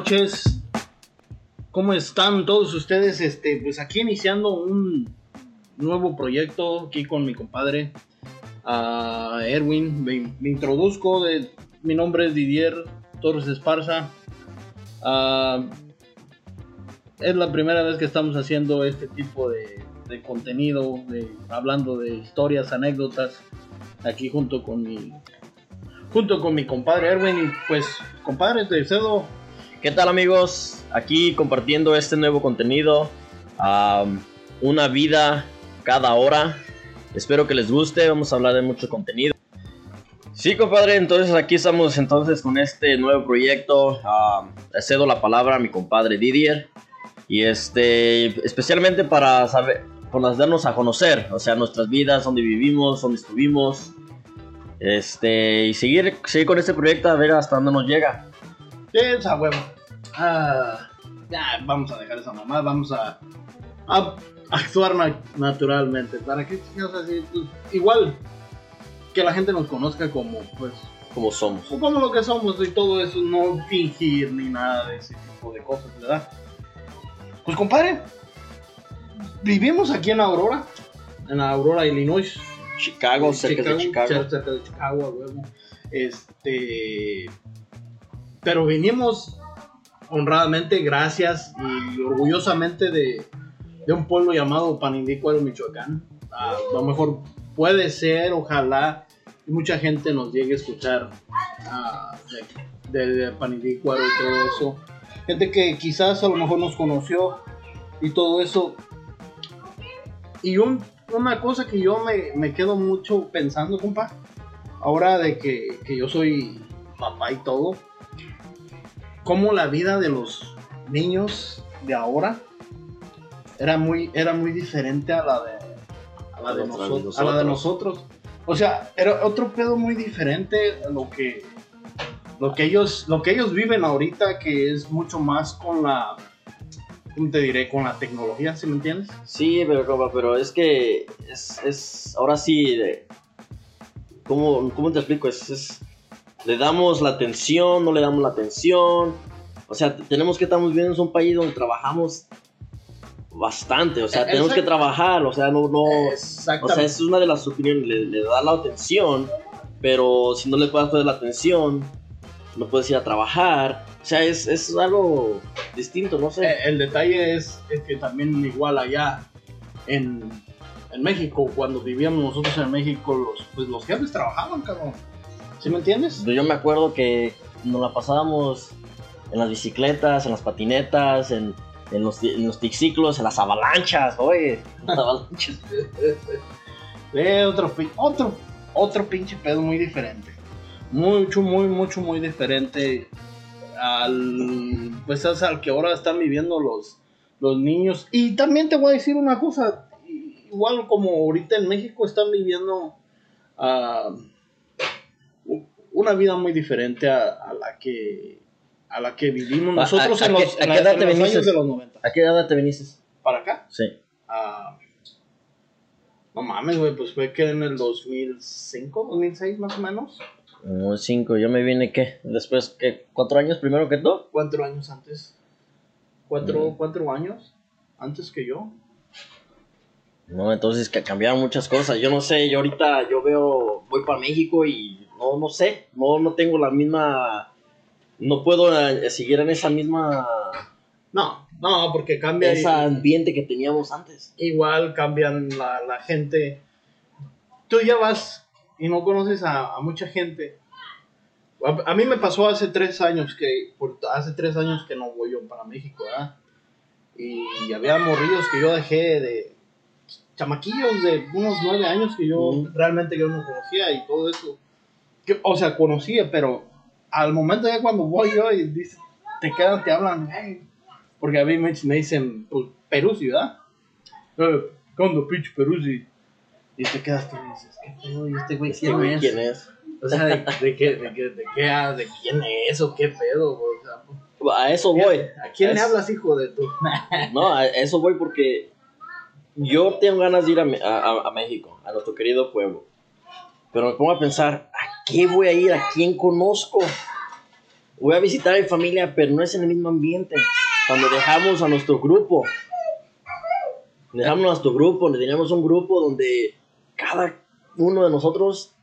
noches. ¿Cómo están todos ustedes? Este, pues aquí iniciando un nuevo proyecto aquí con mi compadre Erwin. Me, introduzco. Mi nombre es Didier Torres Esparza. Uh, es la primera vez que estamos haciendo este tipo de, de contenido, de, hablando de historias, anécdotas, aquí junto con mi junto con mi compadre Erwin y pues compadre te cedo ¿Qué tal amigos? Aquí compartiendo este nuevo contenido. Um, una vida cada hora. Espero que les guste. Vamos a hablar de mucho contenido. Sí, compadre. Entonces aquí estamos entonces con este nuevo proyecto. Le cedo la palabra a mi compadre Didier. Y este, especialmente para saber, para darnos a conocer, o sea, nuestras vidas, dónde vivimos, dónde estuvimos. Este, y seguir, seguir con este proyecto a ver hasta dónde nos llega. Esa huevo. Ah, ya, vamos a dejar esa mamá, vamos a, a actuar na naturalmente. ¿Para que así? Pues, igual que la gente nos conozca como, pues. Como somos. Como lo que somos y todo eso, no fingir ni nada de ese tipo de cosas, ¿verdad? Pues, compadre, vivimos aquí en Aurora, en Aurora, Illinois. Chicago, cerca Chicago, de Chicago. Cerca de Chicago, a huevo. Este. Pero vinimos honradamente, gracias y orgullosamente de, de un pueblo llamado Panindícuaro, Michoacán. A lo mejor puede ser, ojalá, mucha gente nos llegue a escuchar uh, de, de, de Panindícuaro y todo eso. Gente que quizás a lo mejor nos conoció y todo eso. Y un, una cosa que yo me, me, quedo mucho pensando, compa, ahora de que, que yo soy papá y todo, cómo la vida de los niños de ahora era muy, era muy diferente a la de, a la de, nosotros, a la de nosotros. O sea, era otro pedo muy diferente a lo que, lo que, ellos, lo que ellos viven ahorita, que es mucho más con la, ¿cómo te diré? Con la tecnología, ¿sí me entiendes? Sí, pero, compa, pero es que es, es ahora sí, de, ¿cómo, ¿cómo te explico? Es, es le damos la atención, no le damos la atención. O sea, tenemos que estamos viviendo en un país donde trabajamos bastante, o sea, Exacto. tenemos que trabajar, o sea, no, no, o sea, es una de las opiniones, le, le da la atención, pero si no le puedes dar la atención, no puedes ir a trabajar, o sea, es, es algo distinto, no sé. Eh, el detalle es, es, que también igual allá en, en México, cuando vivíamos nosotros en México, los, pues los jefes trabajaban, cabrón. ¿Sí me entiendes? Yo me acuerdo que nos la pasábamos en las bicicletas, en las patinetas, en, en los, en los triciclos, en las avalanchas, oye, las avalanchas. eh, otro, otro, otro pinche pedo muy diferente. Mucho, muy, mucho, muy diferente al, pues es al que ahora están viviendo los, los niños. Y también te voy a decir una cosa, igual como ahorita en México están viviendo... Uh, una vida muy diferente a, a, la que a la que vivimos nosotros ¿A, a, en, los, qué, en, edad en te los años de los 90. ¿A qué edad te viniste? ¿Para acá? Sí. Uh, no mames, güey, pues fue que en el 2005, 2006 más o menos. Uh, cinco, yo me vine, ¿qué? Después, ¿qué? ¿Cuatro años primero que tú? Cuatro años antes. Cuatro, mm. cuatro años antes que yo. No, entonces que cambiaron muchas cosas. Yo no sé, yo ahorita yo veo, voy para México y no, no sé, no, no tengo la misma, no puedo eh, seguir en esa misma... No, no, porque cambia... Ese ambiente que teníamos antes. Igual cambian la, la gente. Tú ya vas y no conoces a, a mucha gente. A, a, mí me pasó hace tres años que, por, hace tres años que no voy yo para México, ¿verdad? Y, y había morrillos que yo dejé de, chamaquillos de unos nueve años que yo mm. realmente yo no conocía y todo eso. Que, o sea, conocía, pero al momento ya cuando voy yo y dice, te quedan, te hablan, hey, porque a mí me, me dicen pues, Peruzzi, ¿verdad? Eh, ¿Cuándo, pinche Peruzzi? Y te quedas tú y dices, ¿qué pedo? ¿Y este güey este quién, güey es? quién es? O sea, ¿de, de, qué, de, qué, de, qué, de quién es o qué pedo? O sea, a eso voy. ¿A quién es... le hablas, hijo de tu? no, a eso voy porque yo tengo ganas de ir a, a, a, México, a nuestro querido pueblo. Pero me pongo a pensar, ¿a qué voy a ir? ¿A quién conozco? voy a visitar a mi familia, pero no es en el mismo ambiente. Cuando dejamos a nuestro grupo, dejamos a nuestro grupo, teníamos un grupo donde cada uno de nosotros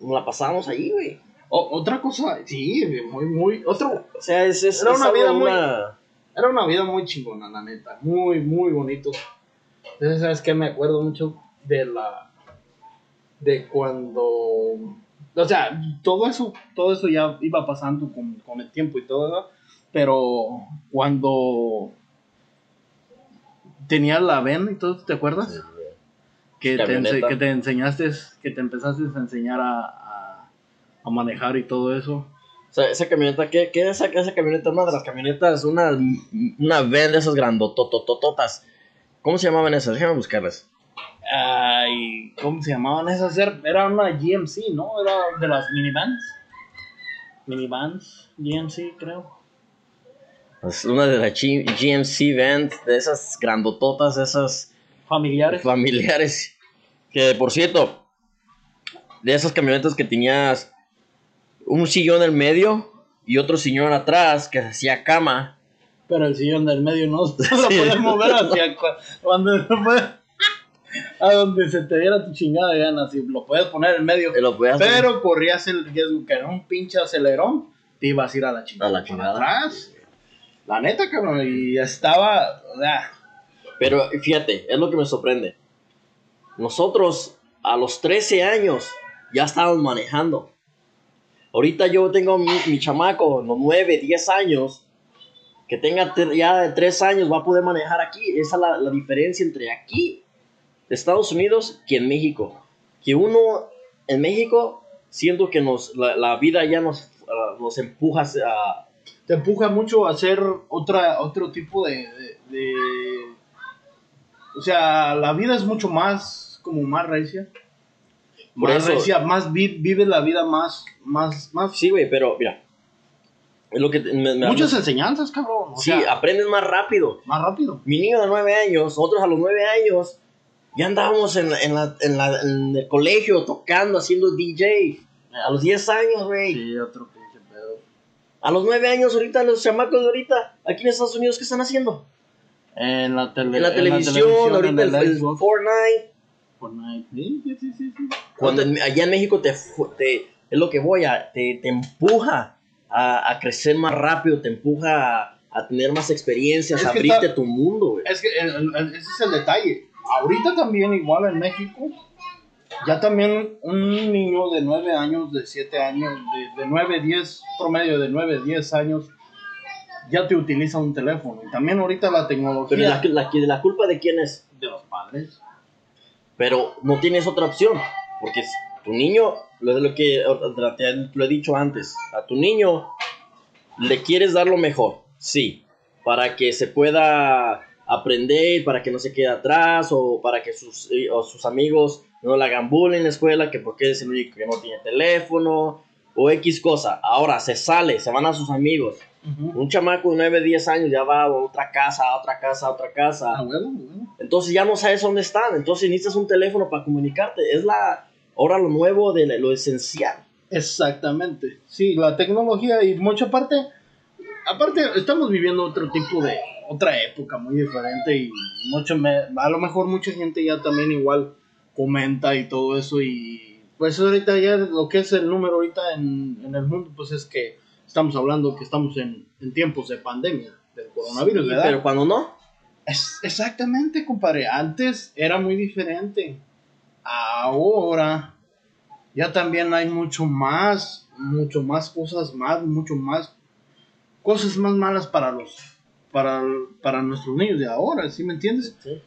nos la pasábamos ahí, güey. O- otra cosa, sí, muy, muy, otro, O sea, es, es, Era es una vida muy- una- era una vida muy chingona, la neta, muy, muy bonito. Entonces, ¿sabes qué? Me acuerdo mucho de la, de cuando, o sea, todo eso, todo eso ya iba pasando con, con el tiempo y todo, ¿verdad? pero cuando tenías la ven y todo, ¿te acuerdas? que te, que te enseñaste, que te empezaste a enseñar a, a, a manejar y todo eso. O sea, esa camioneta, ¿qué, qué es esa, esa camioneta? Una de las camionetas, una, una van de esas grandototototas. ¿Cómo se llamaban esas? Déjame buscarlas. Ay, ¿cómo se llamaban esas? Era era una GMC, ¿no? Era de las minivans. Minivans, GMC, creo. Es una de las G- GMC vans, de esas grandototas, esas Familiares. familiares. Que por cierto, de esas camionetas que tenías un sillón en el medio y otro sillón atrás que hacía cama. Pero el sillón del medio no se lo puedes mover hacia cu- cuando a donde se te diera tu chingada gana. Si lo puedes poner en medio. Lo Pero corrías el riesgo que era un pinche acelerón, te ibas a ir a la chingada. A la chingada. atrás. La neta, cabrón. Y estaba. Pero fíjate, es lo que me sorprende. Nosotros a los 13 años ya estábamos manejando. Ahorita yo tengo mi, chamaco, los 9, 10 años, que tenga ya de 3 años, va a poder manejar aquí. Esa es la, la diferencia entre aquí, Estados Unidos, que en México. Que uno en México, siento que nos, la, la vida ya nos, ah, nos empuja a... te empuja mucho a hacer otra, otro tipo de- O sea, la vida es mucho más, como más recia. Por Más eso- recia, más vi- vives la vida más, más, más... Sí, güey, pero mira. Es lo que te- me- me- Muchas enseñanzas, cabrón. O Sí, sea, aprendes más rápido. más rápido. Mi niño de 9 años, nosotros a los 9 años, ya andábamos en, en, la- en, la- en el colegio tocando, haciendo DJ. A los 10 años, güey. Sí, otro pinche pedo. A los 9 años, ahorita, los chamacos de ahorita, aquí en Estados Unidos, ¿qué están haciendo? En la, tele- En la televisión, ahorita el, el Fortnite. Fortnite. Sí, sí, sí, sí. Cuando en- allá en México te, te- es lo que voy a, te, te empuja a, a crecer más rápido, te empuja a, a tener más experiencias, Es a abrirte está- tu mundo, güey. Es que el- el- el- ese es el detalle. Ahorita también, igual en México, ya también un niño de 9 años, de 7 años, de, de 9, 10, promedio de 9, 10 años, ya te utiliza un teléfono. Y también ahorita la tecnología Pero la, la, la culpa de quién es? de los padres. Pero no tienes otra opción, porque tu niño, lo, lo que te lo he dicho antes, a tu niño le quieres dar lo mejor, sí, para que se pueda aprender, para que no se quede atrás, o para que sus, eh, o sus amigos no le hagan bullying en la escuela, que porque es el único que no tiene teléfono, o X cosa. Ahora se sale, se van a sus amigos. Un chamaco de 9, 10 años ya va a otra casa, a otra casa, a otra casa. A huevo, a huevo. Entonces ya no sabes dónde están. Entonces necesitas un teléfono para comunicarte. Es la ahora lo nuevo de lo esencial. Exactamente. Sí, la tecnología y mucha parte. Aparte, estamos viviendo otro tipo de. Otra época muy diferente y mucho me- a lo mejor mucha gente ya también igual comenta y todo eso y pues ahorita ya lo que es el número ahorita en, en el mundo pues es que estamos hablando que estamos en, en tiempos de pandemia del coronavirus, ¿verdad? Pero cuando no, Es- exactamente, compadre. Antes era muy diferente. Ahora ya también hay mucho más, mucho más cosas más, mucho más cosas más malas para los, para, para nuestros niños de ahora, ¿sí me entiendes? Sí.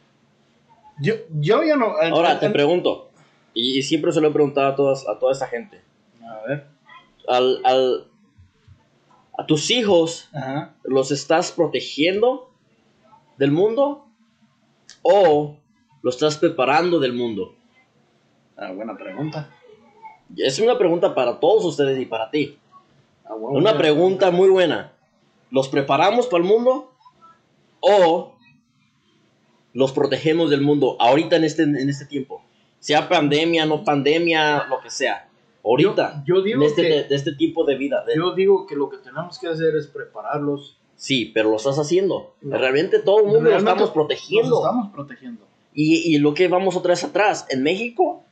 Yo, yo ya no. ahora te pregunto, y, y siempre se lo he preguntado a, todas, a toda esa gente. A ver. Al, al- a tus hijos, Ajá. ¿los estás protegiendo del mundo? ¿O los estás preparando del mundo? Ah, buena pregunta. Es una pregunta para todos ustedes y para ti. Ah, bueno, Una pregunta muy buena. ¿Los preparamos para el mundo o los protegemos del mundo ahorita en este, en este tiempo? Sea pandemia, no pandemia, lo que sea. Ahorita, Yo, yo digo de, este, que, de, de este tipo de vida. de- yo digo que lo que tenemos que hacer es prepararlos. Sí, pero lo estás haciendo. No. Realmente todo el mundo lo estamos protegiendo. Nos estamos protegiendo. Y, y lo que vamos otra vez atrás, en México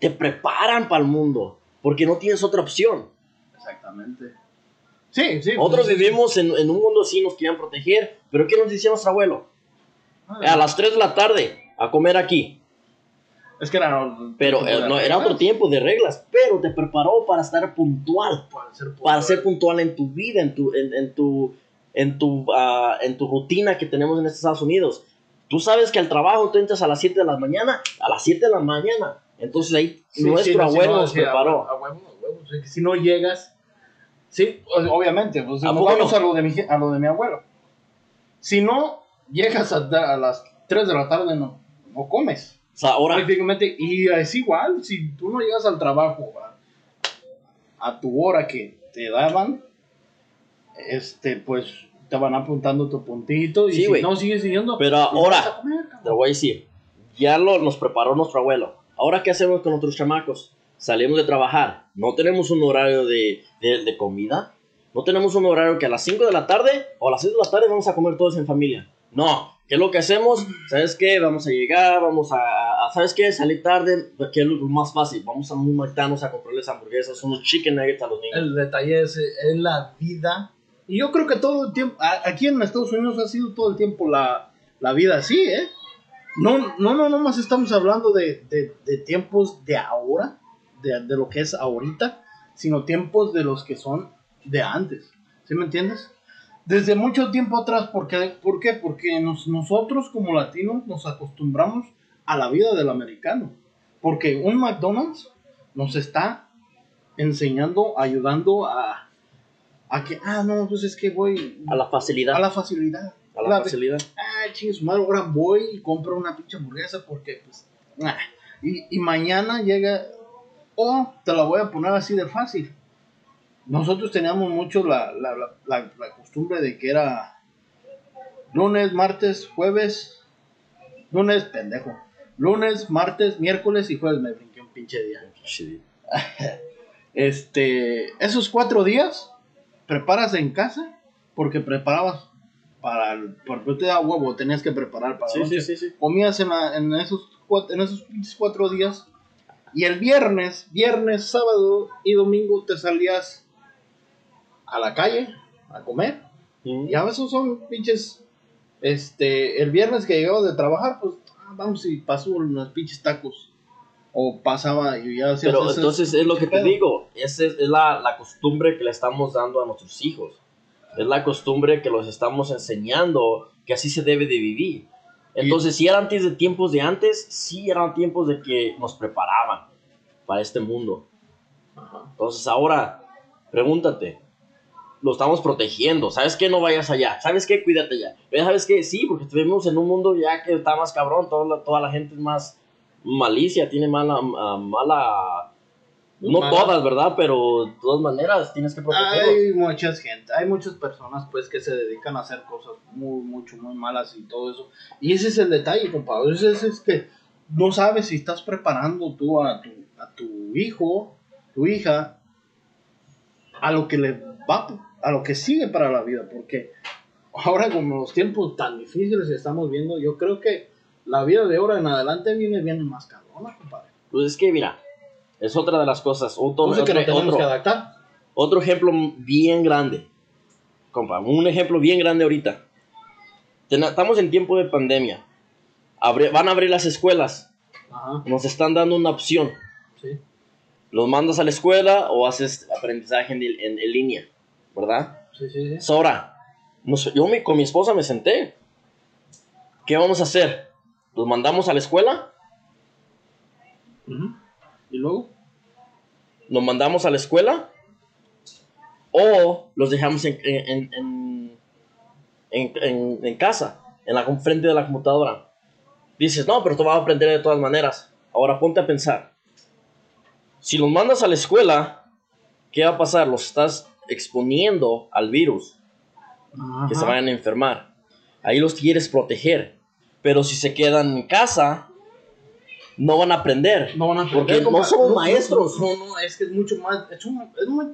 te preparan para el mundo, porque no tienes otra opción. Exactamente. Sí, sí. Otros pues, vivimos en, en un mundo así, nos quieren proteger, pero ¿qué nos decía nuestro abuelo? Ah, A las 3 de la tarde, a comer aquí. Es que era. Pero eh, no, era otro tiempo de reglas, pero te preparó para estar puntual, Para ser, para ser puntual en tu vida, en tu, en, en tu, en tu, ah, en tu rutina que tenemos en Estados Unidos. Tú sabes que al trabajo tú entras a las 7 de la mañana, a las 7 de la mañana. Entonces ahí Sí, nuestro sí, no, abuelo sí, no, nos sí, preparó. huevo, a huevo, a huevo. Sí, que Si no llegas. Sí, obviamente. Pues, ¿A vamos a, lo de mi, a lo de mi abuelo. Si no llegas a, a las 3 de la tarde, no, no comes. O sea, ahora, Prácticamente, y es igual, si tú no llegas al trabajo a, a tu hora que te daban, este, pues te van apuntando tu puntito y Sí, si güey. no sigues siguiendo, Pero ahora- comer, te voy a decir, ya lo, nos preparó nuestro abuelo. Ahora, ¿qué hacemos con nuestros chamacos? Salimos de trabajar, no tenemos un horario de, de, de comida, no tenemos un horario que a las 5 de la tarde o a las 6 de la tarde vamos a comer todos en familia. No, ¿qué es lo que hacemos? ¿Sabes qué? Vamos a llegar, vamos a, a- ¿sabes qué? Salir tarde, ¿qué es lo más fácil? Vamos a un McDonald's a comprarles hamburguesas, unos chicken nuggets a los niños. El detalle es, es la vida. Y yo creo que todo el tiempo, aquí en Estados Unidos ha sido todo el tiempo la, la vida así, ¿eh? No, no, no, no más estamos hablando de, de- de tiempos de ahora, de, de lo que es ahorita, sino tiempos de los que son de antes. ¿Sí me entiendes? Desde mucho tiempo atrás, ¿por qué? ¿Por qué? Porque nos- nosotros como latinos nos acostumbramos a la vida del americano. Porque un McDonald's nos está enseñando, ayudando a, a que, ah, no, pues es que voy A la facilidad. a la facilidad. a la La- facilidad. Ah, chingue su madre, ahora voy y compro una pinche hamburguesa porque, pues, y, y mañana llega, o te la voy a poner así de fácil. Nosotros teníamos mucho la, la, la, costumbre de que era lunes, martes, jueves, lunes, pendejo, lunes, martes, miércoles y jueves me brinqué un pinche día. Este, esos cuatro días, preparas en casa, porque preparabas para el, porque te da huevo, tenías que preparar para Sí, sí, sí, sí. Comías en, la- en esos en esos pinches cuatro días, y el viernes, viernes, sábado y domingo te salías a la calle a comer, y a veces son pinches, este, el viernes que llegaba de trabajar, pues, ah, vamos y pasó unos pinches tacos. O pasaba y ya hacías Pero entonces es lo que te digo, esa es, es la, la costumbre que le estamos dando a nuestros hijos. Es la costumbre que los estamos enseñando que así se debe de vivir. Entonces, si eran antes de tiempos de antes, sí eran tiempos de que nos preparaban para este mundo. Ajá. Entonces, ahora, pregúntate, lo estamos protegiendo. ¿Sabes qué? No vayas allá. ¿Sabes qué? Cuídate ya. Pero ¿Sabes qué? Sí, porque vivimos en un mundo ya que está más cabrón. Toda la, toda la gente es más malicia, tiene mala... ah, mala no Mala. todas, ¿verdad? Pero de todas maneras tienes que protegerlos. Hay muchas gente, hay muchas personas pues que se dedican a hacer cosas muy, mucho, muy malas y todo eso. Y ese es el detalle, compadre. Ese es, es que no sabes si estás preparando tú a tu, a tu hijo, tu hija, a lo que le va, a lo que sigue para la vida. Porque ahora como los tiempos tan difíciles que estamos viendo, yo creo que la vida de ahora en adelante viene, viene más cabrona, compadre. Pues es que, mira, es otra de las cosas. Otro, Entonces que otro- otro- que adaptar. otro ejemplo bien grande. Compa, un ejemplo bien grande ahorita. Estamos en tiempo de pandemia. Abre- van a abrir las escuelas. Ajá, Nos están dando una opción. sí. Los mandas a la escuela o haces aprendizaje en, en- en línea. ¿Verdad? Sí, sí, sí. Sora, nos- yo me- con mi esposa me senté. ¿Qué vamos a hacer? ¿Los mandamos a la escuela? Y luego, ¿Los mandamos a la escuela? ¿O los dejamos en, en, en, en- en- en casa, en la frente de la computadora? Dices, no, pero tú vas a aprender de todas maneras. Ahora ponte a pensar. Si los mandas a la escuela, ¿qué va a pasar? Los estás exponiendo al virus, que se Ajá. vayan a enfermar. Ahí los quieres proteger. Pero si se quedan en casa, no van a aprender. No van a Porque aprender, no compa. somos maestros. No, no, es que es mucho más. Es, un- es muy,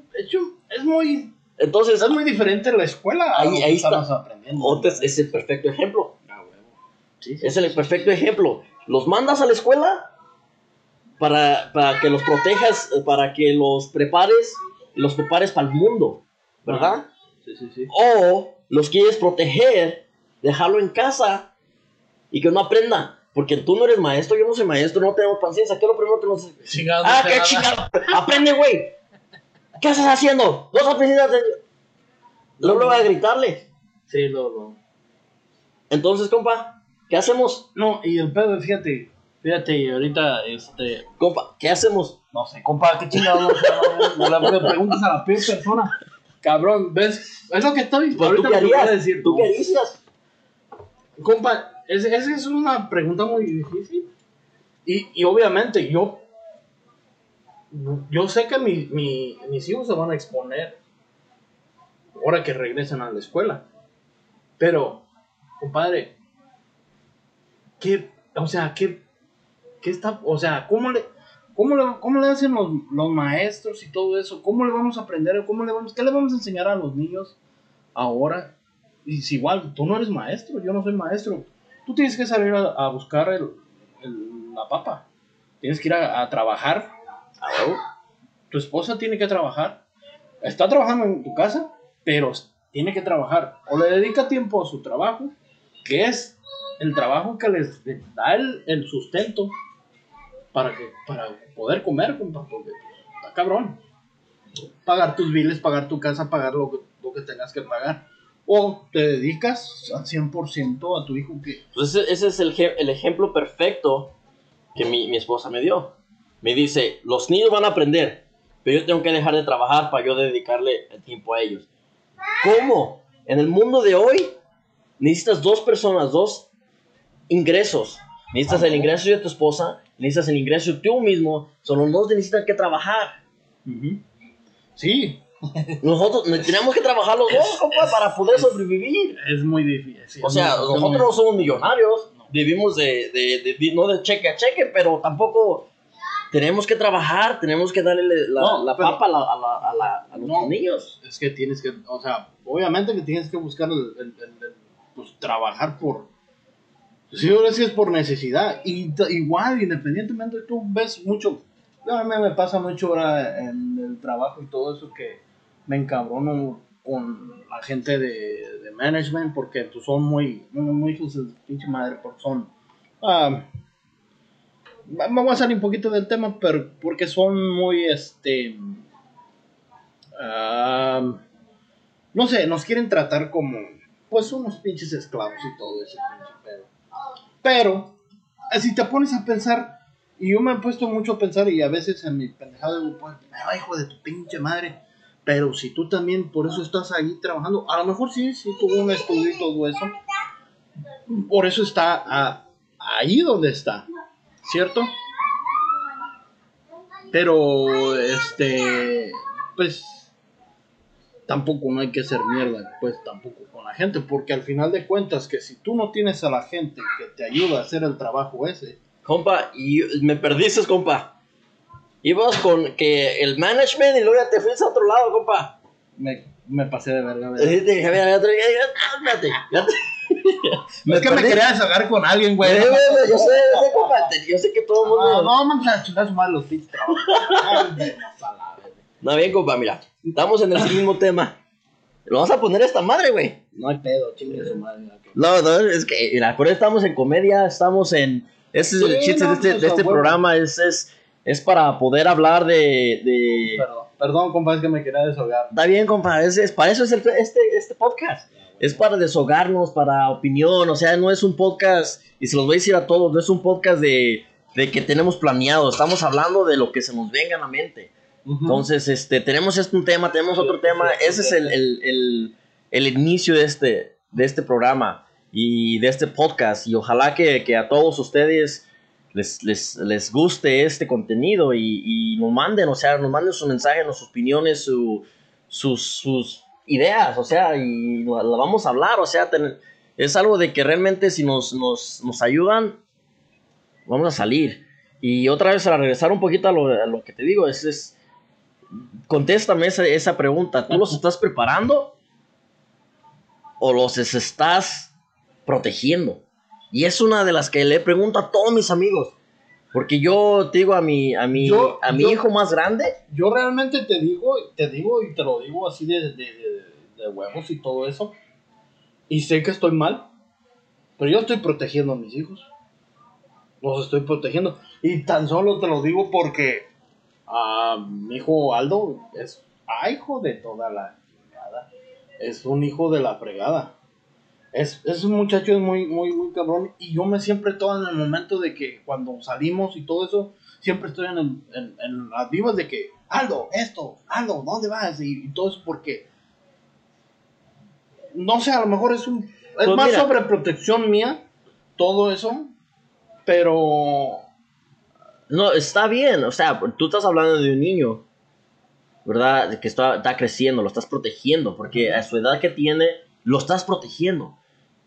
es, muy, Entonces, es muy diferente la escuela. a Ahí- que ahí está. estamos aprendiendo. Otes es el perfecto ejemplo. Ah. Sí, sí, Es el perfecto ejemplo. Los mandas a la escuela para, para que los protejas, para que los prepares, los prepares para el mundo, ¿verdad? sí, sí, sí. O los quieres proteger, dejarlo en casa y que no aprenda. Porque tú no eres maestro, yo no soy maestro, no tenemos paciencia. ¿Qué es lo primero que nos... Chingado, Ah, no qué nada. chingado. Aprende, güey. ¿Qué estás haciendo? No has aprendido. a- Luego voy a gritarle. Sí, lo, lo. Entonces, compa, ¿qué hacemos? No, y el pedo, fíjate, fíjate, y ahorita, este, Compa, ¿qué hacemos? no sé, compa, qué chingados, le preguntas a la peor persona. Cabrón, ¿ves? Es lo que estoy, Pues, ¿tú ahorita qué voy a harías? decir. ¿Tú qué harías? Compa, esa es, es una pregunta muy difícil. Y, y obviamente yo, yo sé que mi, mi- mis hijos se van a exponer ahora que regresen a la escuela. Pero, compadre, ¿qué, o sea, qué, qué está, o sea, cómo le, cómo le, cómo le hacen los, los maestros y todo eso? ¿Cómo le vamos a aprender? ¿Cómo le vamos, qué le vamos a enseñar a los niños ahora? Y si igual, tú no eres maestro, yo no soy maestro. Tú tienes que salir a, buscar el, la papa. Tienes que ir a, a trabajar. Tu esposa tiene que trabajar. Está trabajando en tu casa, pero tiene que trabajar. O le dedica tiempo a su trabajo, que es el trabajo que les da el, el sustento para, que, para poder comer, compa, porque está cabrón. Pagar tus biles, pagar tu casa, pagar lo que, lo que tengas que pagar. O te dedicas al 100% a tu hijo que... Pues ese, ese es el, el ejemplo perfecto que mi, mi esposa me dio. Me dice, los niños van a aprender, pero yo tengo que dejar de trabajar para yo dedicarle el tiempo a ellos. ¿Cómo? En el mundo de hoy necesitas dos personas, dos ingresos. Necesitas el ingreso de tu esposa, necesitas el ingreso tú mismo. Son los dos necesitan que trabajar. Sí, Nosotros tenemos que trabajar los dos, compa, para poder sobrevivir. es muy difícil. O sea, muy- nosotros no somos millonarios, vivimos de, de, de- de- no de cheque a cheque, pero tampoco tenemos que trabajar, tenemos que darle la, No, la pero- papa a, la- a la- a la- a los No. niños. Es que tienes que, o sea, obviamente que tienes que buscar el, el- el- el- pues trabajar por, sí, ahora sí es por necesidad. Y igual, independientemente, tú ves mucho, a mí me pasa mucho ahora en el trabajo y todo eso que me encabrono con la gente de, de management porque pues, son muy, muy, hijos de pinche madre, porque son, voy a salir un poquito del tema, pero porque son muy, este, no sé, nos quieren tratar como, pues, unos pinches esclavos y todo ese pinche pedo. Pero, eh, si te pones a pensar, y yo me he puesto mucho a pensar, y a veces en mi pendejada digo, pues, "Ay, hijo de tu pinche madre. Pero si tú también por eso estás ahí trabajando, a lo mejor sí, sí tuvo un estudio y todo eso. Por eso está ahí donde está, ¿cierto? Pero, este, pues, tampoco no hay que hacer mierda, pues tampoco con la gente, porque al final de cuentas que si tú no tienes a la gente que te ayuda a hacer el trabajo ese, Compa, y me perdiste, compa. Ibas con que el management y luego ya te fuiste a otro lado, compa. me, me pasé de verga. te- es que me perdí. quería desahogar con alguien, güey. Yo sé, yo sé, compa, yo sé que todo el No, mundo... no, vamos a su madre los pinches trabajos. No, bien, compa, mira, estamos en el mismo tema. Lo vas a poner a esta madre, güey. No hay pedo, chingue su madre. No, no, es que, mira, por eso estamos en comedia, estamos en... Ese es el chiste no, de este, pues, de este programa, es, es, es para poder hablar de... de... Perdón, perdón, compa, es que me quería desahogar. Está bien, compa, es, es- para eso es el- este, este podcast. Es para desahogarnos, para opinión, o sea, no es un podcast, y se los voy a decir a todos, no es un podcast de, de que tenemos planeado, estamos hablando de lo que se nos venga a la mente. Entonces, este, tenemos este un tema, tenemos otro tema. Ese es el, el- el- el inicio de este, de este programa y de este podcast. Y ojalá que, que a todos ustedes les, les, les guste este contenido y, y nos manden, o sea, nos manden sus mensajes, sus opiniones, su- sus, sus ideas, o sea, y la, vamos a hablar, o sea, ten- es algo de que realmente si nos, nos, nos ayudan, vamos a salir. Y otra vez, a regresar un poquito a lo, a lo que te digo, es, es contéstame esa, esa pregunta. ¿Tú los estás preparando o los es- estás protegiendo? Y es una de las que le pregunto a todos mis amigos. Porque yo te digo a mi, a mi, Yo- a mi yo- hijo más grande, Yo realmente te digo, te digo y te lo digo así de, de, de- de huevos y todo eso. Y sé que estoy mal, pero yo estoy protegiendo a mis hijos. Los estoy protegiendo. Y tan solo te lo digo porque a mi hijo Aldo es ah, hijo de toda la fregada. Es un hijo de la fregada. Es, es un muchacho es muy, muy, muy cabrón. Y yo me siempre todo en el momento de que cuando salimos y todo eso, siempre estoy en, el- en, en las vivas de que, Aldo, esto, Aldo, ¿dónde vas? Y, y todo eso porque, no sé, a lo mejor es un, es Pues más sobre protección mía, todo eso, pero no, está bien. O sea, tú estás hablando de un niño, ¿verdad? Que está, está creciendo, lo estás protegiendo. Porque a su edad que tiene, lo estás protegiendo.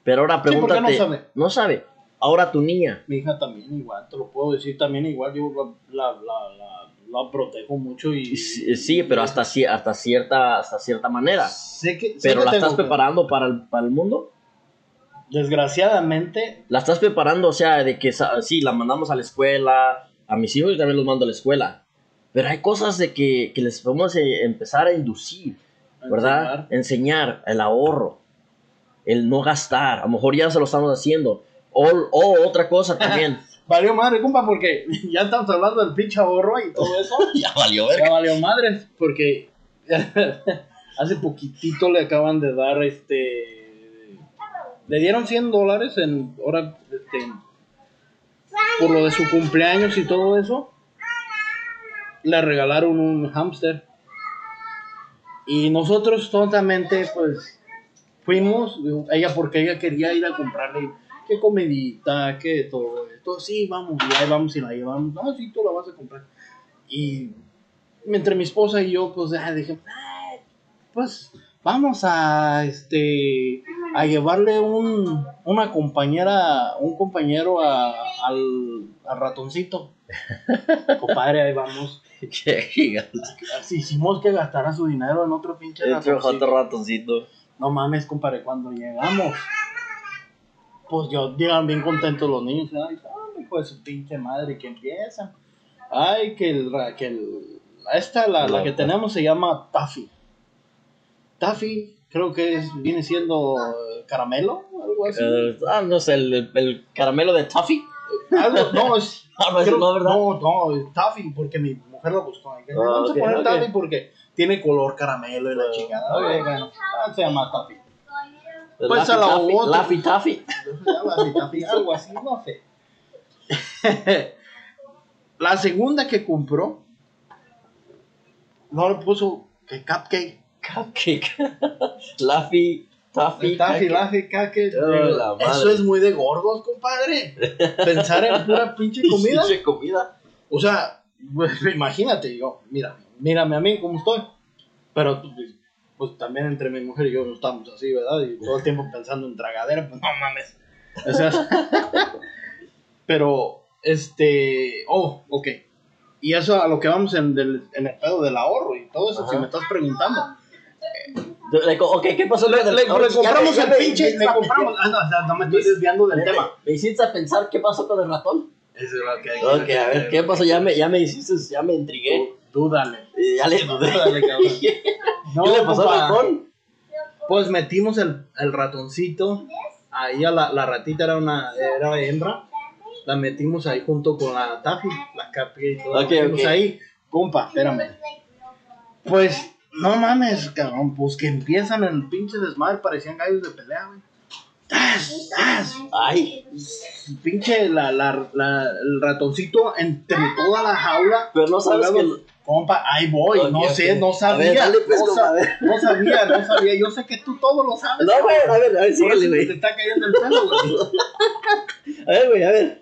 Pero ahora Sí, ¿por qué no pregúntate. sabe? No sabe. Ahora tu niña. mi hija también igual, te lo puedo decir también igual, yo la, la, la, la- la protejo mucho y... Sí, sí, pero hasta, hasta, cierta, hasta cierta manera. Sé que, sé Pero que la estás que- preparando para el, para el mundo. Desgraciadamente, La estás preparando, o sea, de que sí, la mandamos a la escuela. A mis hijos yo también los mando a la escuela. Pero hay cosas de que, que les podemos eh, empezar a inducir, ¿verdad? Enseñar el ahorro, el no gastar. A lo mejor ya se lo estamos haciendo. O, o otra cosa también. Valió madre, compa, porque ya estamos hablando del pinche ahorro y todo eso. ya valió ya valió madre, porque hace poquitito le acaban de dar este. Le dieron 100 dólares en. Ahora, este. Por lo de su cumpleaños y todo eso. Le regalaron un hámster. Y nosotros tontamente, pues. Fuimos, ella porque ella quería ir a comprarle qué comidita, qué todo esto. Sí, vamos, y ahí vamos y la llevamos. No, sí, tú la vas a comprar. Y entre mi esposa y yo, pues ah, dije, "Ay, pues vamos a este a llevarle un, una compañera, un compañero a- al, al ratoncito. Compadre, ahí vamos. Si hicimos que gastara su dinero en otro pinche Otro ratoncito. ratoncito. No mames, compadre, cuando llegamos, pues yo llegan bien contentos los niños. Ay, hijo de su pinche madre, que empiezan. Ay, que el, ra- que el, esta, la, la que tenemos se llama Taffy. Taffy, creo que es, viene siendo eh, caramelo, algo así. Eh, ah, no sé, el, el caramelo de. Algo, no, es, Ah, no, creo- no, ¿verdad? no, no, es Taffy, porque mi mujer lo. Y que, Ah, Vamos ok, a poner ok. Taffy porque tiene color caramelo y la Ah, chingada. ok. Ok, bueno, se llama Taffy. Pues Laffy a la Taffy, otra. Laffy Taffy. algo así, no sé. La segunda que compró, no le puso que cupcake. Cupcake. Laffy Taffy. Taffy. Laffy, cupcake. Oh, la madre. Eso es muy de gordos, compadre. Pensar en pura pinche comida. Pinche comida. O sea, pues, imagínate, yo, mira, mírame a mí como estoy. Pero pues, pues, también entre mi mujer y yo no estamos así, ¿verdad? Y todo el tiempo pensando en tragadera, pues no mames. O sea, pero, este, oh, ok. Y eso a lo que vamos en, del, en el pedo del ahorro y todo eso, Ajá. si me estás preguntando. Ok, ¿qué pasó? Le, le- compramos ya el pinche, le compramos. Ah, no, o sea, no me estoy desviando del tema. Me hiciste a pensar qué pasó con el ratón. Eso es lo que hay Ok, a ver, ¿qué pasó? Ya me, ya me hiciste, ya me intrigué. Dúdale. Ya le dudé. Dúdale, cabrón. ¿Qué le pasó al ratón? Pues metimos el, el ratoncito. Ahí a la, la ratita era una era hembra. La metimos ahí junto con la Taffy, la Capi y todo. Ok, ok. ahí. Compa, espérame. Pues, no mames, cabrón. Pues que empiezan el pinche desmadre. Parecían gallos de pelea, güey. ¡Tas! ¡Tas! Ay, Pinche la, la, la- el ratoncito entre toda la jaula. pero no sabes que... Compa, ahí voy. No sé, no sabía. ver, dale, pues, no, sabía, no sabía. Yo sé que tú todo lo sabes. No, güey, a ver, a ver, síguele, güey. te está cayendo el pelo, güey. A ver, güey, a ver.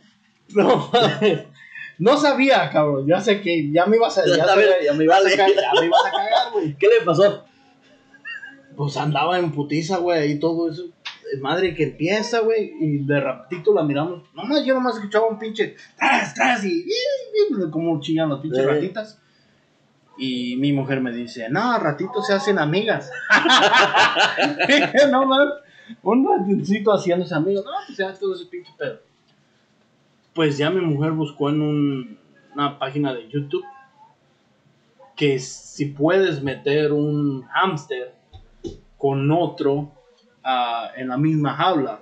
No, no sabía, cabrón. Ya sé que ya me ibas a, ya, ya me ibas a cagar, a güey. ¿Qué le pasó? Pues andaba en putiza, güey, y todo eso. madre que empieza, güey, y de ratito la miramos. Nomás yo nomás escuchaba un pinche tras, tras, y, y- y- como chillan las pinches ratitas. Y mi mujer me dice, no, ratito se hacen amigas. No, man, un ratito haciéndose amigos. No, pues ya todo ese pinche pedo. Pues ya mi mujer buscó en un- una página de YouTube que si puedes meter un hámster con otro ah, en la misma jaula.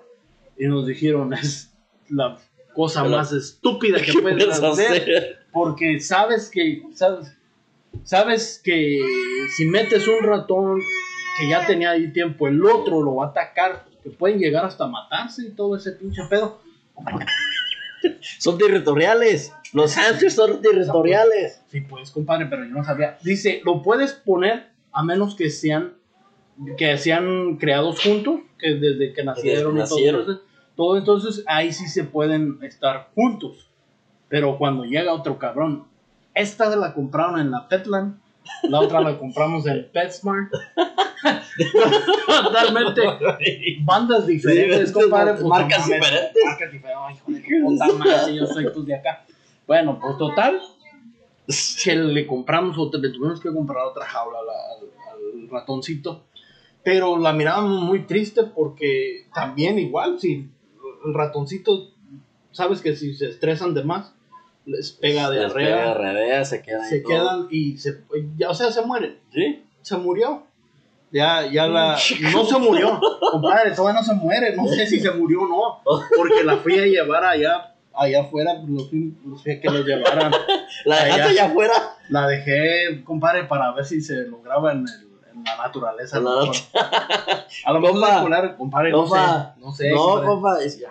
Y nos dijeron, es la cosa Pero- más estúpida que ¿Qué puedes puedes hacer. hacer? Porque sabes que, sabes, sabes que si metes un ratón que ya tenía ahí tiempo, el otro lo va a atacar, que pueden llegar hasta matarse y todo ese pinche pedo. Son territoriales. Los hamsters son territoriales. Sí, pues, compadre, pero yo no sabía. Dice, lo puedes poner a menos que sean que sean creados juntos, que desde que nacieron todo nacieron. eso, todo entonces ahí sí se pueden estar juntos. Pero cuando llega otro cabrón, esta la compraron en la Petland, la otra la compramos en PetSmart. Totalmente bandas diferentes, Sí, compadre. pues, marcas no diferentes. Marcas diferentes. Ay, hijo de tu puta madre, yo soy pues de acá. Bueno, pues total, que le compramos otra, le tuvimos que comprar otra jaula al, al- al ratoncito. Pero la mirábamos muy triste porque también igual, si el ratoncito, sabes que si se estresan de más, les pega Les pega diarrea, diarrea, se quedan. se y se, ya, o sea, se mueren. ¿Sí? Se murió. Ya, ya la. No se murió. Compadre, todavía no se muere. No sé si se murió o no. Porque la fui a llevar allá, allá afuera. Los los que los llevaran. La dejaste Allá. allá afuera. La dejé, compadre, para ver si se lograba en, el- en la naturaleza. La a lo mejor. A lo mejor Compa, compadre, no sé. No sé. no, compadre. compa, es ya.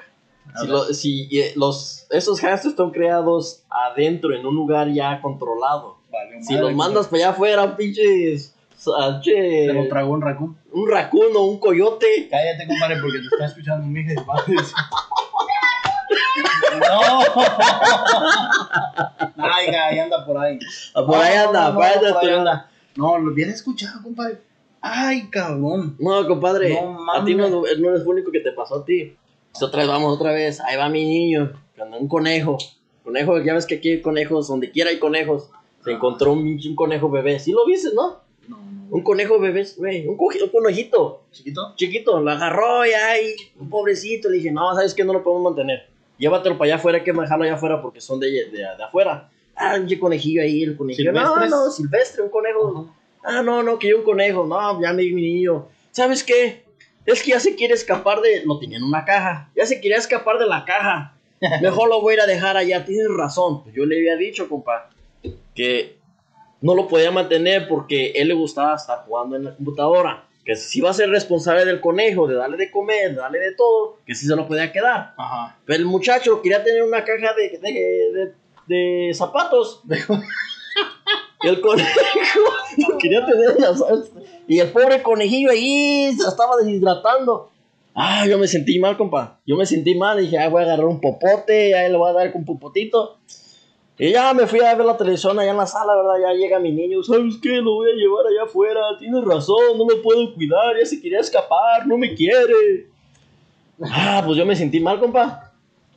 Si, lo- si, eh, los, esos hamsters están creados adentro, en un lugar ya controlado. Vale, Si los mandas para allá afuera, pinches. ah, che, Se lo tragó un raccoon. un raccoon o un coyote. Cállate, compadre, porque te está escuchando mi hija decir- No. Ay, ahí anda por ahí. Ah, Por ahí No, anda, no, por ahí no, anda, por ahí tú- anda. No, lo hubiera escuchado, compadre. Ay, cabrón. No, compadre, No a ti no, no es lo único que te pasó a ti. Pues Otra vez, vamos otra vez. Ahí va mi niño, con un conejo. Conejo, ya ves que aquí hay conejos, donde quiera hay conejos. Se encontró un, un conejo bebé. ¿Sí lo viste, no? No, no. Un conejo bebé, güey, un, un conejito. ¿Chiquito? Chiquito, lo agarró y ahí, un pobrecito. Le dije, no, ¿sabes qué? No lo podemos mantener. Llévatelo para allá afuera, hay que dejarlo allá afuera porque son de, de, de afuera. Ah, un conejillo ahí, el conejillo. No, ¿Silvestres? no, silvestre, un conejo. Ah, no, no, que yo un conejo. No, ya mi, mi niño. ¿Sabes qué? Es que ya se quiere escapar de. Lo tenía en una caja. Ya se quería escapar de la caja. Mejor lo voy a ir a dejar allá. Tienes razón. Pues yo le había dicho, compa, que no lo podía mantener porque él le gustaba estar jugando en la computadora. Que si iba a ser responsable del conejo, de darle de comer, de darle de todo, que sí se lo podía quedar. Ajá. Pero el muchacho quería tener una caja de, de, de- de zapatos. El conejo lo quería tener, sabes. Y el pobre conejillo ahí se estaba deshidratando. Ah, yo me sentí mal, compa. Yo me sentí mal. Dije, ah, voy a agarrar un popote, ahí le voy a dar con un popotito. Y ya me fui a ver la televisión allá en la sala, ¿verdad? Ya llega mi niño. ¿Sabes qué? Lo voy a llevar allá afuera. Tienes razón, no me puedo cuidar. Ya se quería escapar, no me quiere. Ah, pues yo me sentí mal, compa.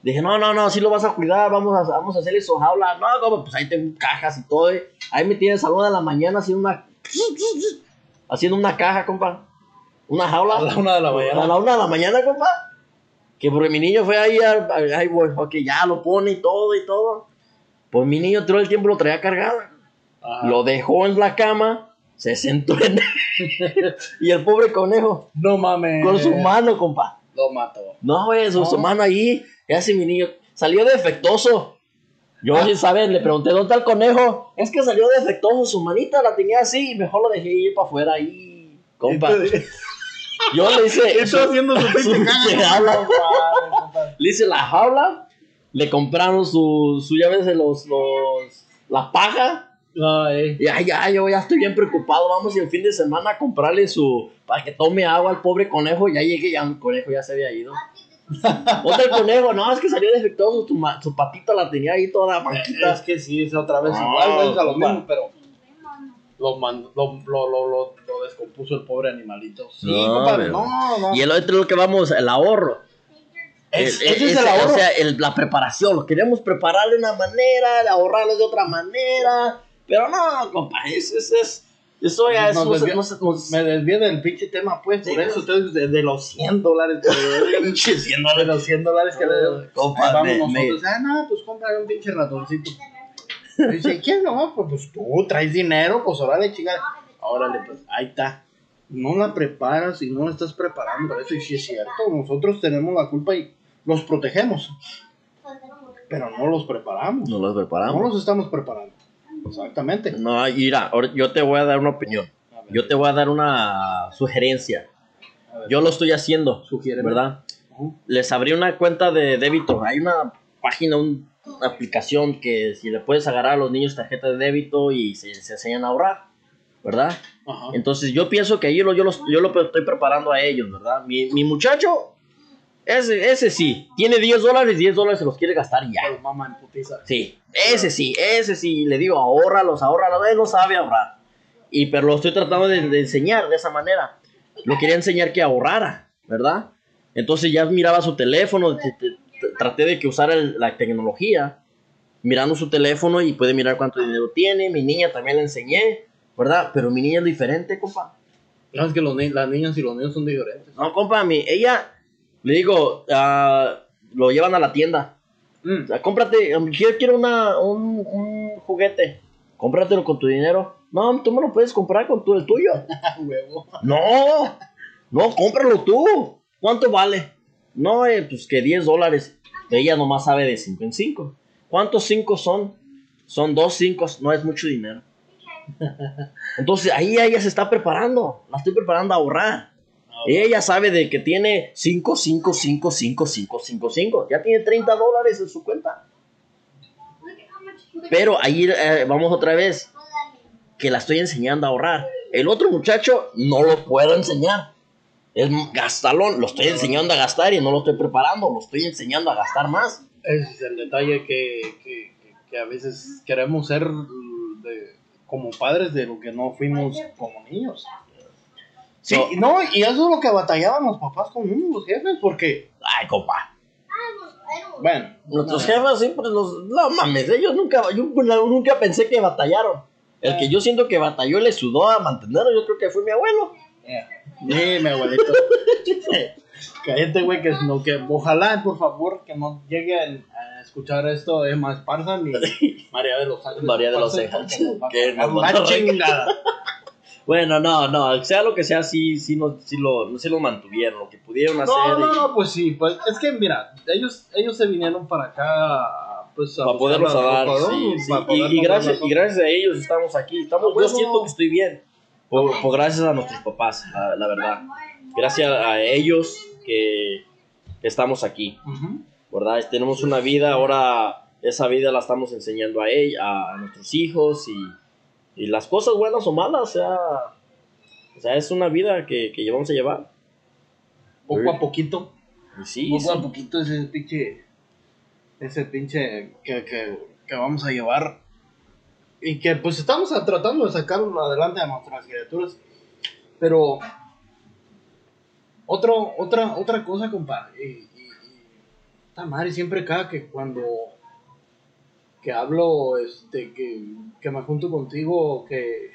Dije, no, no, no, sí lo vas a cuidar, vamos a, vamos a hacerle su jaula. No, compa, pues ahí tengo cajas y todo. eh. Ahí me tienes a la una de la mañana haciendo una... Haciendo una caja, compa. Una jaula. A la una de la A mañana. la una de la mañana, compa. Que porque mi niño fue ahí, a- a- ahí voy, ok, ya lo pone y todo y todo. Pues mi niño todo el tiempo lo traía cargado. Ajá. Lo dejó en la cama, se sentó en y el pobre conejo, No mames. con su mano, compa. Lo mató. No, güey, su, su No. mano ahí. ¿Qué hace mi niño? Salió defectuoso. Yo, Ah. sin saber, le pregunté, ¿dónde está el conejo? Es que salió defectuoso, su manita la tenía así y mejor lo dejé ir para afuera ahí. Compa. Yo le hice. Está haciendo su pinche su caga. jaula. Compadre, compadre. Le hice la jaula. Le compraron su, su ya ves, los, los, la paja. Ay. Y ay, ya, yo ya estoy bien preocupado. Vamos y el fin de semana a comprarle su. para que tome agua al pobre conejo. Ya llegué, ya el conejo ya se había ido. Otra el conejo, no, es que salió defectuoso. Su, patita la tenía ahí toda manquita. Es que sí, es otra vez No, igual, güey, es a lo mismo, pero lo, mandó- lo, lo, lo, descompuso. puso el pobre animalito. Sí, No, compadre, no, no. Y el otro lo que vamos, el ahorro. Es- El- ese es el ahorro. O sea, el- la preparación, lo queremos preparar de una manera, ahorrarlo de otra manera. Pero no, compa, eso es. es eso ya es. Nos no no se- nos- Me desvié del pinche tema, pues, Sí, por eso pues. ustedes de, de los 100 dólares. que le- Pinche 100 de los 100 dólares que le. Compa, vamos me- nosotros. Ah, no, pues compra un pinche ratoncito. Dice, ¿quién no? Pues, pues tú traes dinero, pues órale, chingada. Órale, pues ahí está. No la preparas y no la estás preparando para eso. Y sí es cierto, nosotros tenemos la culpa y los protegemos, pero no los preparamos. No los No preparamos. los estamos preparando. Exactamente. No, mira, yo te voy a dar una opinión. Yo te voy a dar una sugerencia. Yo lo estoy haciendo. ¿verdad? Les abrí una cuenta de débito. Hay una página, un- una aplicación que si le puedes agarrar a los niños tarjeta de débito y se, se enseñan a ahorrar, ¿verdad? Entonces yo pienso que ahí lo, yo, los- yo lo estoy preparando a ellos, ¿verdad? Mi, mi muchacho, ese, ese sí, tiene 10 dólares, 10 dólares se los quiere gastar ya. Pero mamá en putiza. Sí, ese sí, ese sí, le digo, ahórralos, ahórralos, él no sabe ahorrar. Y pero lo estoy tratando de, de enseñar de esa manera. Lo quería enseñar que ahorrara, ¿verdad? Entonces ya miraba su teléfono, te- te- te- traté de que usara el- la tecnología, mirando su teléfono y puede mirar cuánto dinero tiene. Mi niña también le enseñé, ¿verdad? Pero mi niña es diferente, compa. No, es que los las niñas y los niños son diferentes. No, compa, mi, ella, le digo, ah, lo llevan a la tienda. Mm. O sea, cómprate, um, quiero, quiero una, un, un juguete. Cómpratelo con tu dinero. No, tú me lo puedes comprar con tu, el tuyo. Ah, huevo. No, no, cómpralo tú. ¿Cuánto vale? No, eh, pues que 10 dólares. Ella nomás sabe de 5 en 5. ¿Cuántos 5 son? Son dos 5, no es mucho dinero. Entonces ahí ella se está preparando. La estoy preparando a ahorrar. Ella sabe de que tiene 5, 5, 5, 5, 5, 5, 5. Ya tiene 30 dólares en su cuenta. Pero ahí eh, vamos otra vez. Que la estoy enseñando a ahorrar. El otro muchacho no lo puedo enseñar. Es gastalón. Lo estoy enseñando a gastar y no lo estoy preparando. Lo estoy enseñando a gastar más. Ese es el detalle que, que, que- a veces queremos ser de- como padres de lo que no fuimos como niños. Sí, no, y eso es lo que batallaban los papás con uno, los jefes, porque, Ay, compa. bueno, Nuestros jefes siempre los. No mames, ellos nunca. Yo nunca pensé que batallaron. El que yo siento que batalló le sudó a mantenerlo, yo creo que fue mi abuelo. Sí, mi abuelito. Cállate, güey, que, no, que ojalá, por favor, que no lleguen a escuchar esto Emma Esparza ni María de los Ángeles. María de los Ángeles, porque nos va a que nos chingada. Bueno, no, no, sea lo que sea, sí, sí, no, sí, lo, sí lo mantuvieron, lo que pudieron hacer. No, no, y- no, pues sí, pues es que mira, ellos, ellos se vinieron para acá, pues a para poderlos ¿no? sí, sí. Para Y, y gracias, y gracias a ellos estamos aquí. Estamos, yo bueno. siento que estoy bien. Por, por gracias a nuestros papás, la, la verdad. Gracias a ellos que, que estamos aquí. ropa. Ujú. ¿verdad? Tenemos una vida, ahora esa vida la estamos enseñando a ella, a nuestros hijos y, y las cosas buenas o malas, o sea, o sea es una vida que, que llevamos a llevar. Poco a poquito, sí, poco sí. a poquito ese pinche, ese pinche que, que, que vamos a llevar y que pues estamos tratando de sacarlo adelante a nuestras criaturas, pero otro, otra, otra cosa, compadre, y, y, y esta madre siempre cada que cuando que hablo, este, que, que me junto contigo, que,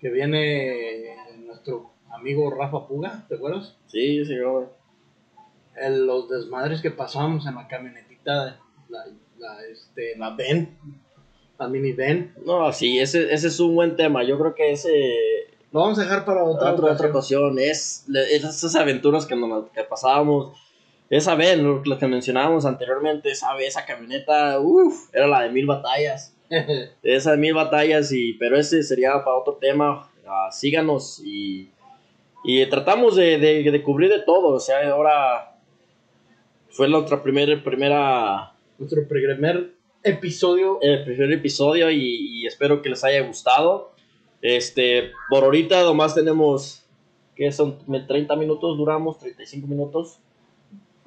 que viene nuestro amigo Rafa Puga, ¿te acuerdas? Sí, señor. El- los desmadres que pasamos en la camionetita, la, la, este, la Ben, la mini Ben. No, sí, ese, ese es un buen tema. Yo creo que ese Lo vamos a dejar para otra, otra, otra ocasión. ocasión es esas aventuras que, nos, que pasábamos. Esa vez, lo, lo que mencionábamos anteriormente, esa vez, esa camioneta, uff, era la de mil batallas. esas mil batallas, y, pero ese sería para otro tema. Ah, síganos y, y tratamos de, de, de cubrir de todo. O sea, ahora fue la otra primera, primera Nuestro primer episodio. el primer episodio y, y espero que les haya gustado. Este, por ahorita nomás tenemos, que son 30 minutos, duramos 35 minutos.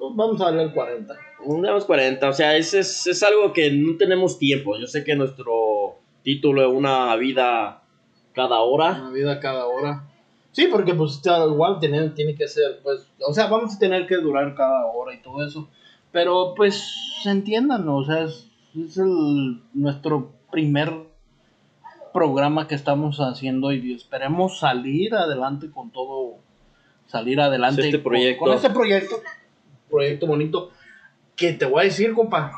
Pues vamos a darle el 40. Tenemos 40, o sea, es, es, es algo que no tenemos tiempo. Yo sé que nuestro título es una vida cada hora. Una vida cada hora. Sí, porque pues igual tiene, tiene que ser, pues, o sea, vamos a tener que durar cada hora y todo eso. Pero pues, entiendan, o sea, es, es el, nuestro primer programa que estamos haciendo y esperemos salir adelante con todo, salir adelante Este con- proyecto. Con, este proyecto, proyecto bonito, que te voy a decir, compa,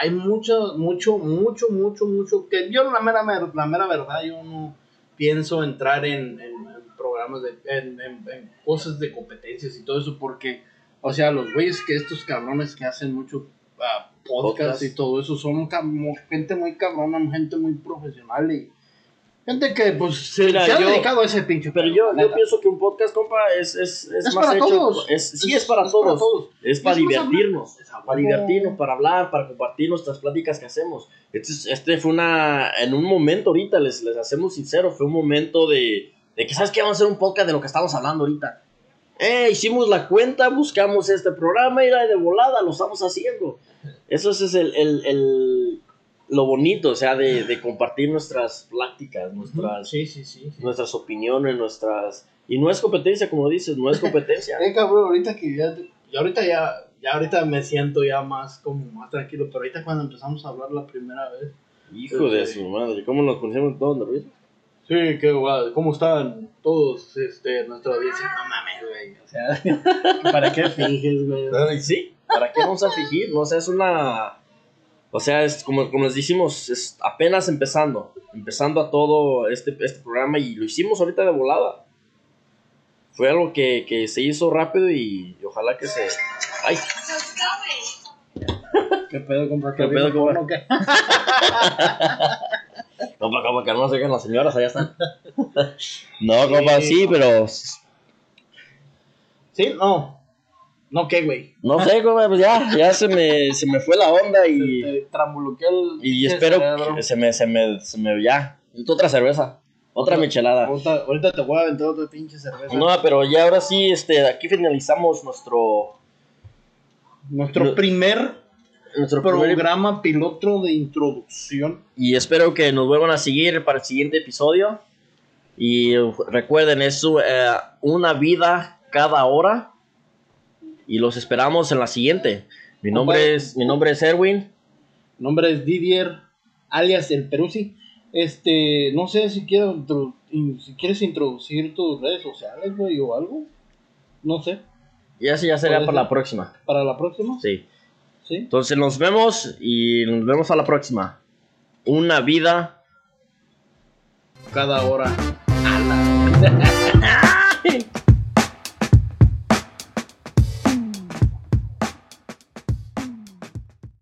hay mucho, mucho, mucho, mucho, mucho, que yo la mera, mer- la mera verdad, yo no pienso entrar en, en- en programas, de, en, en- cosas de competencias y todo eso, porque, o sea, los güeyes que estos cabrones que hacen mucho ah, podcast, Podcast. y todo eso, son gente muy cabrona, gente muy profesional y gente que, pues, se, Mira, se ha yo- dedicado a ese pinche Pero yo, yo pienso que un podcast, compa, es, es, es, Es más para hecho. todos. es- sí, es, para, todos. Es para Es divertirnos. Para divertirnos, para hablar, para compartir nuestras pláticas que hacemos. Este, es- este fue una. En un momento ahorita, les, les hacemos sincero, fue un momento de, de que, ¿sabes qué? Vamos a hacer un podcast de lo que estamos hablando ahorita. Eh, hicimos la cuenta, buscamos este programa y de volada lo estamos haciendo. Eso es el, el, el- lo bonito, o sea, de, de compartir nuestras pláticas, nuestras, Sí, sí, sí. sí. nuestras opiniones, nuestras... Y no es competencia, como dices, no es competencia. Eh, cabrón, ahorita que ya, ya ahorita ya, ya ahorita me siento ya más como más tranquilo, pero ahorita cuando empezamos a hablar la primera vez, Hijo de su madre, ¿cómo nos pusimos todos nerviosos? sí, qué guay, ¿cómo están todos, este, nuestra audiencia? No mames, güey, o sea, ¿para qué finges, güey? Sí, ¿para qué vamos a fingir? No, o sea, es una... O sea, es como, como les dijimos, es apenas empezando, empezando a todo este, este programa y lo hicimos ahorita de volada. Fue algo que, que se hizo rápido y, ojalá que se... ¡Ay! ¿Qué pedo, compa? ¿Qué pedo, compa? ¿Cómo que? Compa, compa, que no se oigan las señoras, allá están. No, compa, sí, pero... Sí, no, no, ¿qué, güey? No sé, compa, pues ya, ya se me, se me fue la onda y... Te el Y espero que se me, se me, se me, ya. Otra cerveza. Otra michelada. Ahorita, ahorita te voy a aventar otra pinche cerveza. No, pero ya ahora sí, este, aquí finalizamos nuestro, Nuestro No. primer nuestro primer- programa piloto de introducción. y espero que nos vuelvan a seguir para el siguiente episodio. Y recuerden, es uh, eh, una vida cada hora. Y los esperamos en la siguiente. Mi nombre es, mi nombre es Erwin. Mi nombre es Didier, alias el Perusi. Este, no sé si quiero si quieres introducir tus redes sociales, güey, o algo. No sé, Y así ya Puede para ser. la próxima. para la próxima. Sí. Sí. Entonces nos vemos y nos vemos a la próxima. Una vida Cada hora. a la...